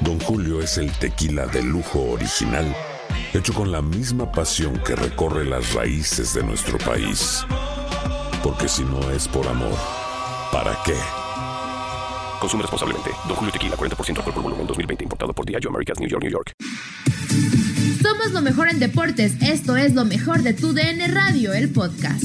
Don Julio es el tequila de lujo original, hecho con la misma pasión que recorre las raíces de nuestro país. Porque si no es por amor, ¿para qué? Consume responsablemente. Don Julio Tequila, 40% alcohol por volumen, 2020. Importado por Diageo Americas, New York, New York. Somos lo mejor en deportes. Esto es lo mejor de tu DN Radio, el podcast.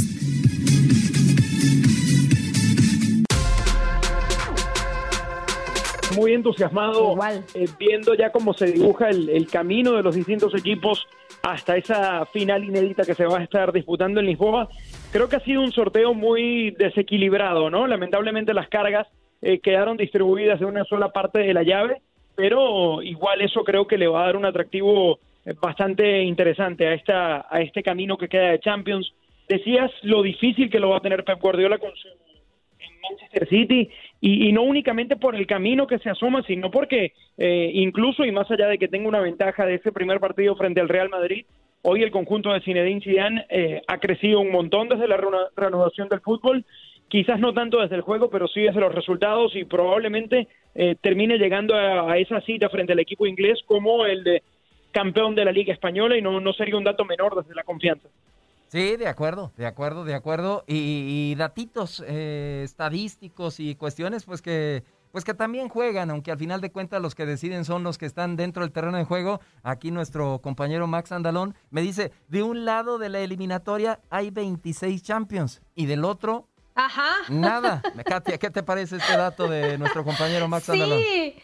Muy entusiasmado eh, viendo ya cómo se dibuja el, el camino de los distintos equipos hasta esa final inédita que se va a estar disputando en Lisboa. Creo que ha sido un sorteo muy desequilibrado, ¿no? Lamentablemente las cargas eh, quedaron distribuidas en una sola parte de la llave, pero igual eso creo que le va a dar un atractivo eh, bastante interesante a esta a este camino que queda de Champions. Decías lo difícil que lo va a tener Pep Guardiola con su en Manchester City y, y no únicamente por el camino que se asoma, sino porque eh, incluso y más allá de que tenga una ventaja de ese primer partido frente al Real Madrid, hoy el conjunto de Zinedine Zidane eh, ha crecido un montón desde la reanudación del fútbol, quizás no tanto desde el juego, pero sí desde los resultados y probablemente eh, termine llegando a, a esa cita frente al equipo inglés como el de campeón de la Liga Española y no, no sería un dato menor desde la confianza. Sí, de acuerdo, de acuerdo, de acuerdo. Y, y datitos eh, estadísticos y cuestiones, pues que, pues que también juegan, aunque al final de cuentas los que deciden son los que están dentro del terreno de juego. Aquí nuestro compañero Max Andalón me dice, de un lado de la eliminatoria hay 26 Champions y del otro Ajá. nada. Katia, ¿qué te parece este dato de nuestro compañero Max Andalón? Sí.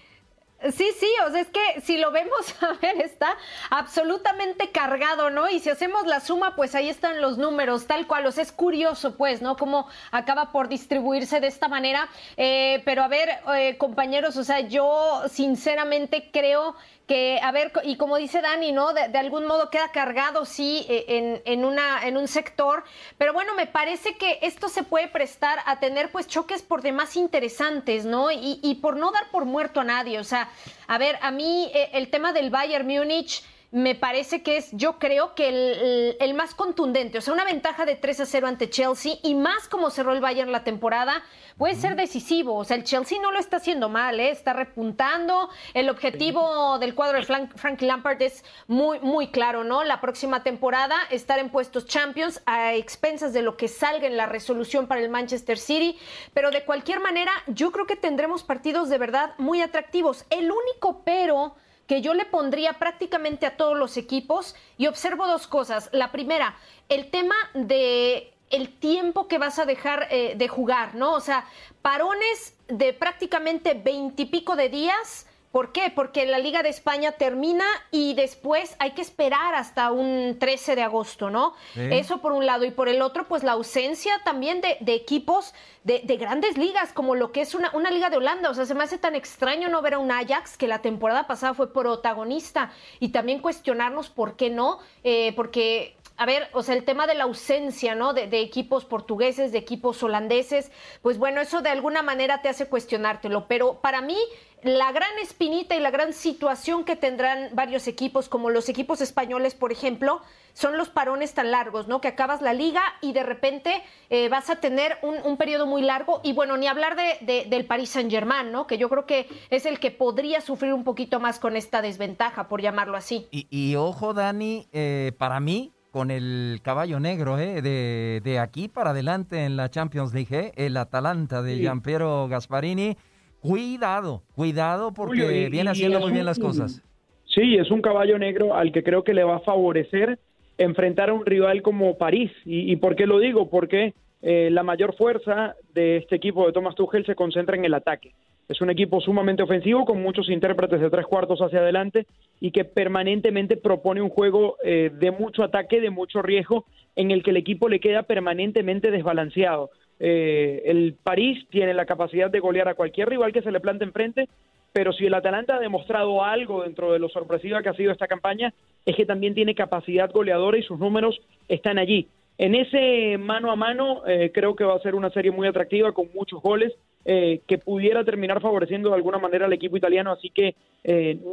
Sí, sí, o sea, es que si lo vemos, a ver, está absolutamente cargado, ¿no? Y si hacemos la suma, pues ahí están los números, tal cual. O sea, es curioso, pues, ¿no? Cómo acaba por distribuirse de esta manera. Eh, pero a ver, eh, compañeros, o sea, yo sinceramente creo que, a ver, y como dice Dani, ¿no? De, algún modo queda cargado, sí, eh, en, en, en un sector, pero bueno, me parece que esto se puede prestar a tener pues choques por demás interesantes, ¿no? Y, y por no dar por muerto a nadie, o sea, a ver, a mí eh, el tema del Bayern Múnich me parece que es, yo creo que el, más contundente, o sea, una ventaja de 3 a 0 ante Chelsea y más como cerró el Bayern la temporada, puede ser decisivo. O sea, el Chelsea no lo está haciendo mal, ¿eh? está repuntando. El objetivo del cuadro de Frank, Frank Lampard es muy, muy claro, ¿no? La próxima temporada estar en puestos Champions a expensas de lo que salga en la resolución para el Manchester City. Pero de cualquier manera, yo creo que tendremos partidos de verdad muy atractivos. El único pero que yo le pondría prácticamente a todos los equipos y observo dos cosas. La primera, el tema de el tiempo que vas a dejar eh, de jugar, ¿no? O sea, parones de prácticamente veintipico de días. ¿Por qué? Porque la Liga de España termina y después hay que esperar hasta un 13 de agosto, ¿no? Sí. Eso por un lado. Y por el otro, pues la ausencia también de, de equipos de, de, grandes ligas, como lo que es una, una, liga de Holanda. O sea, se me hace tan extraño no ver a un Ajax que la temporada pasada fue protagonista y también cuestionarnos por qué no, eh, porque a ver, o sea, el tema de la ausencia, ¿no? De, de, equipos portugueses, de equipos holandeses, pues bueno, eso de alguna manera te hace cuestionártelo. Pero para mí, la gran espinita y la gran situación que tendrán varios equipos, como los equipos españoles, por ejemplo, son los parones tan largos, ¿no? Que acabas la liga y de repente eh, vas a tener un, periodo muy largo. Y bueno, ni hablar de, del Paris Saint-Germain, ¿no? Que yo creo que es el que podría sufrir un poquito más con esta desventaja, por llamarlo así. Y, ojo, Dani, eh, para mí, con el caballo negro, ¿eh? De, de, aquí para adelante en la Champions League, ¿eh? El Atalanta de Giampiero Gasparini Cuidado, cuidado porque viene haciendo muy bien las cosas. Sí, es un caballo negro al que creo que le va a favorecer enfrentar a un rival como París. ¿Y, por qué lo digo? Porque eh, la mayor fuerza de este equipo de Thomas Tuchel se concentra en el ataque. Es un equipo sumamente ofensivo con muchos intérpretes de tres cuartos hacia adelante y que permanentemente propone un juego eh, de mucho ataque, de mucho riesgo, en el que el equipo le queda permanentemente desbalanceado. Eh, el París tiene la capacidad de golear a cualquier rival que se le plante enfrente, pero si el Atalanta ha demostrado algo dentro de lo sorpresiva que ha sido esta campaña, es que también tiene capacidad goleadora y sus números están allí. En ese mano a mano eh, creo que va a ser una serie muy atractiva con muchos goles eh, que pudiera terminar favoreciendo de alguna manera al equipo italiano, así que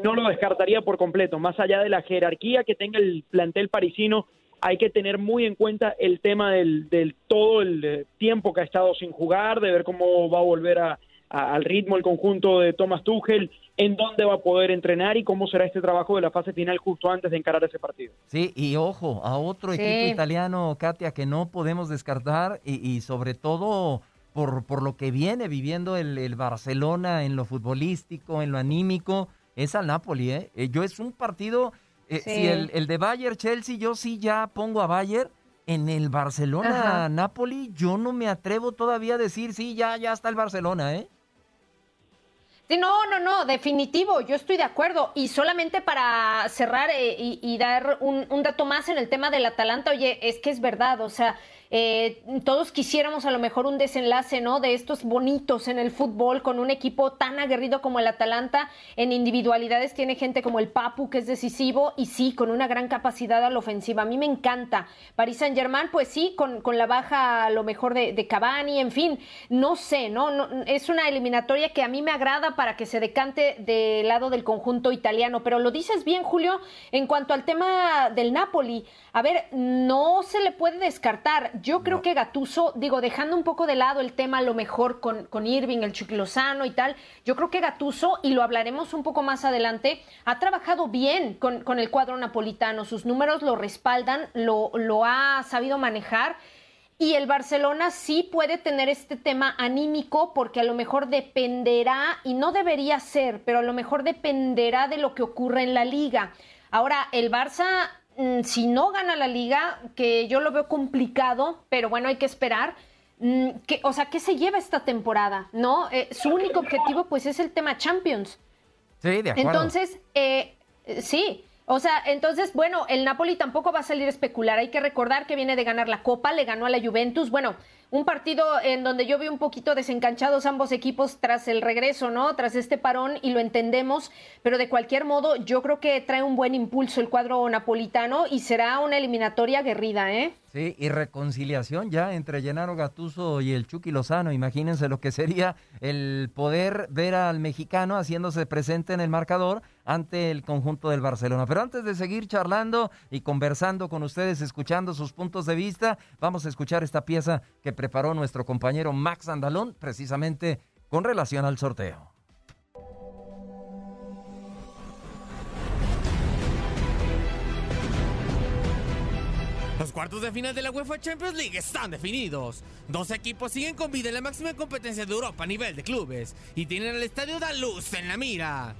no lo descartaría por completo. Más allá de la jerarquía que tenga el plantel parisino hay que tener muy en cuenta el tema del, todo el eh, tiempo que ha estado sin jugar, de ver cómo va a volver a, al ritmo el conjunto de Thomas Tuchel, en dónde va a poder entrenar y cómo será este trabajo de la fase final justo antes de encarar ese partido. Sí, y ojo, a otro equipo italiano, Katia, que no podemos descartar y, sobre todo por, por lo que viene viviendo el, el, Barcelona en lo futbolístico, en lo anímico, es al Napoli. ¿eh? eh yo es un partido eh, si el, el, de Bayern Chelsea, yo sí ya pongo a Bayern. En el Barcelona Napoli, yo no me atrevo todavía a decir, sí, ya, ya está el Barcelona, ¿eh? Sí, no, no, no, definitivo, yo estoy de acuerdo. Y solamente para cerrar eh, y, dar un, un, dato más en el tema del Atalanta, oye, es que es verdad, o sea, eh, todos quisiéramos a lo mejor un desenlace, ¿no? De estos bonitos en el fútbol con un equipo tan aguerrido como el Atalanta. En individualidades tiene gente como el Papu, que es decisivo, y sí, con una gran capacidad a la ofensiva. A mí me encanta. Paris Saint Germain, pues sí, con, con la baja a lo mejor de, de Cavani, en fin, no sé. ¿no? Es una eliminatoria que a mí me agrada para que se decante del lado del conjunto italiano. Pero lo dices bien, Julio, en cuanto al tema del Napoli. A ver, no se le puede descartar yo creo que Gatuso, digo, dejando un poco de lado el tema a lo mejor con, con Irving, el Chuquilozano y tal, yo creo que Gatuso, y lo hablaremos un poco más adelante, ha trabajado bien con, con el cuadro napolitano. Sus números lo respaldan, lo, lo ha sabido manejar. Y el Barcelona sí puede tener este tema anímico porque a lo mejor dependerá, y no debería ser, pero a lo mejor dependerá de lo que ocurra en la liga. Ahora, el Barça si no gana la liga, que yo lo veo complicado, pero bueno, hay que esperar. Mm, que, o sea, ¿qué se lleva esta temporada? ¿No? Eh, su único objetivo, pues, es el tema Champions. Sí, de acuerdo. Entonces, eh, sí. O sea, entonces, bueno, el Napoli tampoco va a salir a especular. Hay que recordar que viene de ganar la Copa, le ganó a la Juventus. Bueno, un partido en donde yo vi un poquito desencanchados ambos equipos tras el regreso, ¿no? Tras este parón y lo entendemos, pero de cualquier modo yo creo que trae un buen impulso el cuadro napolitano y será una eliminatoria aguerrida, ¿eh? Sí, y reconciliación ya entre Gennaro Gatuso y el Chucky Lozano. Imagínense lo que sería el poder ver al mexicano haciéndose presente en el marcador ante el conjunto del Barcelona. Pero antes de seguir charlando y conversando con ustedes, escuchando sus puntos de vista, vamos a escuchar esta pieza que preparó nuestro compañero Max Andalón precisamente con relación al sorteo. Los cuartos de final de la UEFA Champions League están definidos. Dos equipos siguen con vida en la máxima competencia de Europa a nivel de clubes y tienen al estadio Daluz en la mira.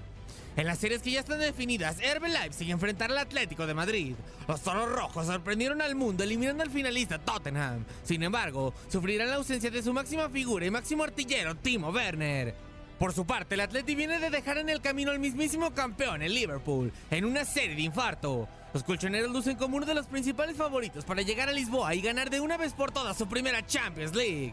En las series que ya están definidas, Herbe Leipzig enfrentará al Atlético de Madrid. Los Toros Rojos sorprendieron al mundo eliminando al finalista Tottenham. Sin embargo, sufrirán la ausencia de su máxima figura y máximo artillero Timo Werner. Por su parte, el Atlético viene de dejar en el camino al mismísimo campeón, el Liverpool, en una serie de infarto. Los colchoneros lucen como uno de los principales favoritos para llegar a Lisboa y ganar de una vez por todas su primera Champions League.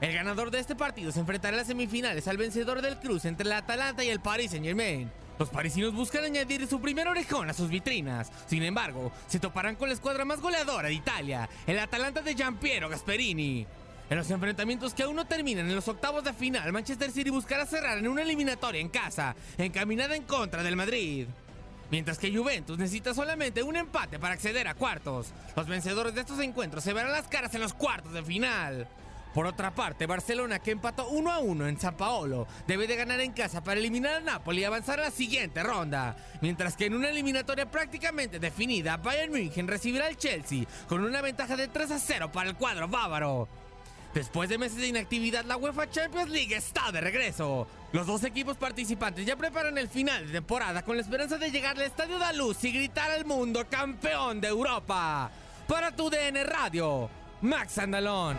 El ganador de este partido se enfrentará en las semifinales al vencedor del cruce entre el Atalanta y el Paris Saint Germain. Los parisinos buscan añadir su primer orejón a sus vitrinas. Sin embargo, se toparán con la escuadra más goleadora de Italia, el Atalanta de Giampiero Gasperini. En los enfrentamientos que aún no terminan en los octavos de final, Manchester City buscará cerrar en una eliminatoria en casa, encaminada en contra del Madrid. Mientras que Juventus necesita solamente un empate para acceder a cuartos. Los vencedores de estos encuentros se verán las caras en los cuartos de final. Por otra parte, Barcelona, que empató 1 a 1 en San Paolo, debe de ganar en casa para eliminar a Napoli y avanzar a la siguiente ronda. Mientras que en una eliminatoria prácticamente definida, Bayern München recibirá al Chelsea con una ventaja de 3 a 0 para el cuadro bávaro. Después de meses de inactividad, la UEFA Champions League está de regreso. Los dos equipos participantes ya preparan el final de temporada con la esperanza de llegar al Estadio da Luz y gritar al mundo campeón de Europa. Para tu DN Radio, Max Andalón.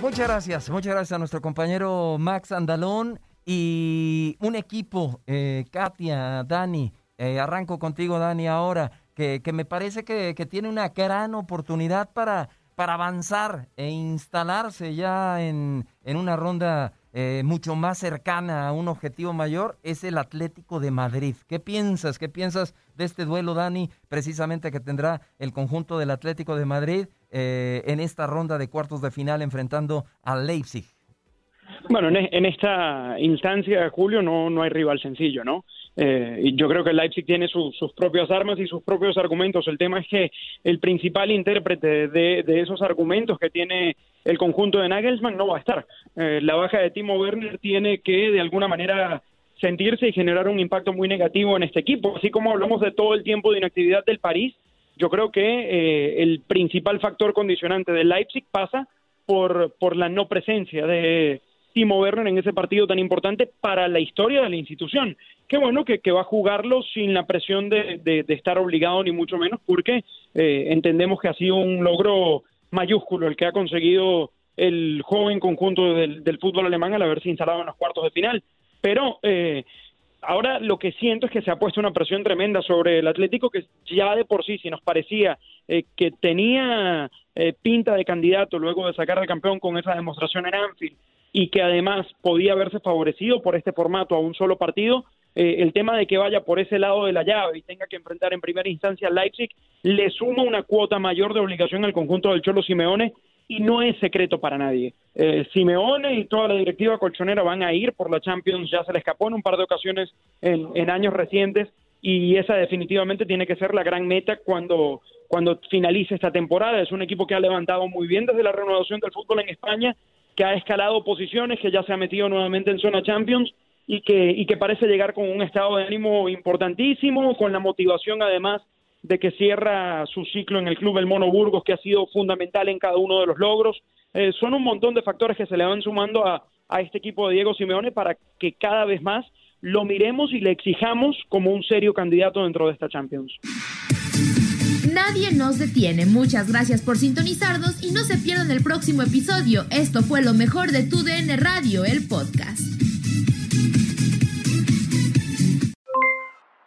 Muchas gracias, muchas gracias a nuestro compañero Max Andalón y un equipo, eh, Katia, Dani, eh, arranco contigo Dani ahora, que, me parece que, tiene una gran oportunidad para, para avanzar e instalarse ya en, en una ronda eh, mucho más cercana a un objetivo mayor, es el Atlético de Madrid. ¿Qué piensas? ¿Qué piensas de este duelo, Dani, precisamente que tendrá el conjunto del Atlético de Madrid eh, en esta ronda de cuartos de final enfrentando al Leipzig? Bueno, en, en, esta instancia, Julio, no, no hay rival sencillo, ¿no? Eh, yo creo que Leipzig tiene su, sus propias armas y sus propios argumentos. El tema es que el principal intérprete de, de esos argumentos que tiene el conjunto de Nagelsmann no va a estar. Eh, la baja de Timo Werner tiene que, de alguna manera, sentirse y generar un impacto muy negativo en este equipo. Así como hablamos de todo el tiempo de inactividad del París, yo creo que eh, el principal factor condicionante del Leipzig pasa por la no presencia de Timo Werner en ese partido tan importante para la historia de la institución. Qué bueno que, va a jugarlo sin la presión de, estar obligado, ni mucho menos, porque eh, entendemos que ha sido un logro mayúsculo el que ha conseguido el joven conjunto del, del fútbol alemán al haberse instalado en los cuartos de final. Pero eh, ahora lo que siento es que se ha puesto una presión tremenda sobre el Atlético que ya de por sí, si nos parecía eh, que tenía eh, pinta de candidato luego de sacar al campeón con esa demostración en Anfield y que además podía haberse favorecido por este formato a un solo partido, eh, el tema de que vaya por ese lado de la llave y tenga que enfrentar en primera instancia al Leipzig le suma una cuota mayor de obligación al conjunto del Cholo Simeone y no es secreto para nadie. Eh, Simeone y toda la directiva colchonera van a ir por la Champions, ya se le escapó en un par de ocasiones en, en años recientes y esa definitivamente tiene que ser la gran meta cuando, cuando finalice esta temporada. Es un equipo que ha levantado muy bien desde la renovación del fútbol en España, que ha escalado posiciones, que ya se ha metido nuevamente en zona Champions y que, y que parece llegar con un estado de ánimo importantísimo, con la motivación además de que cierra su ciclo en el club El Mono Burgos, que ha sido fundamental en cada uno de los logros. Eh, son un montón de factores que se le van sumando a, a este equipo de Diego Simeone para que cada vez más lo miremos y le exijamos como un serio candidato dentro de esta Champions. Nadie nos detiene. Muchas gracias por sintonizarnos y no se pierdan el próximo episodio. Esto fue lo mejor de tu DN Radio, el podcast.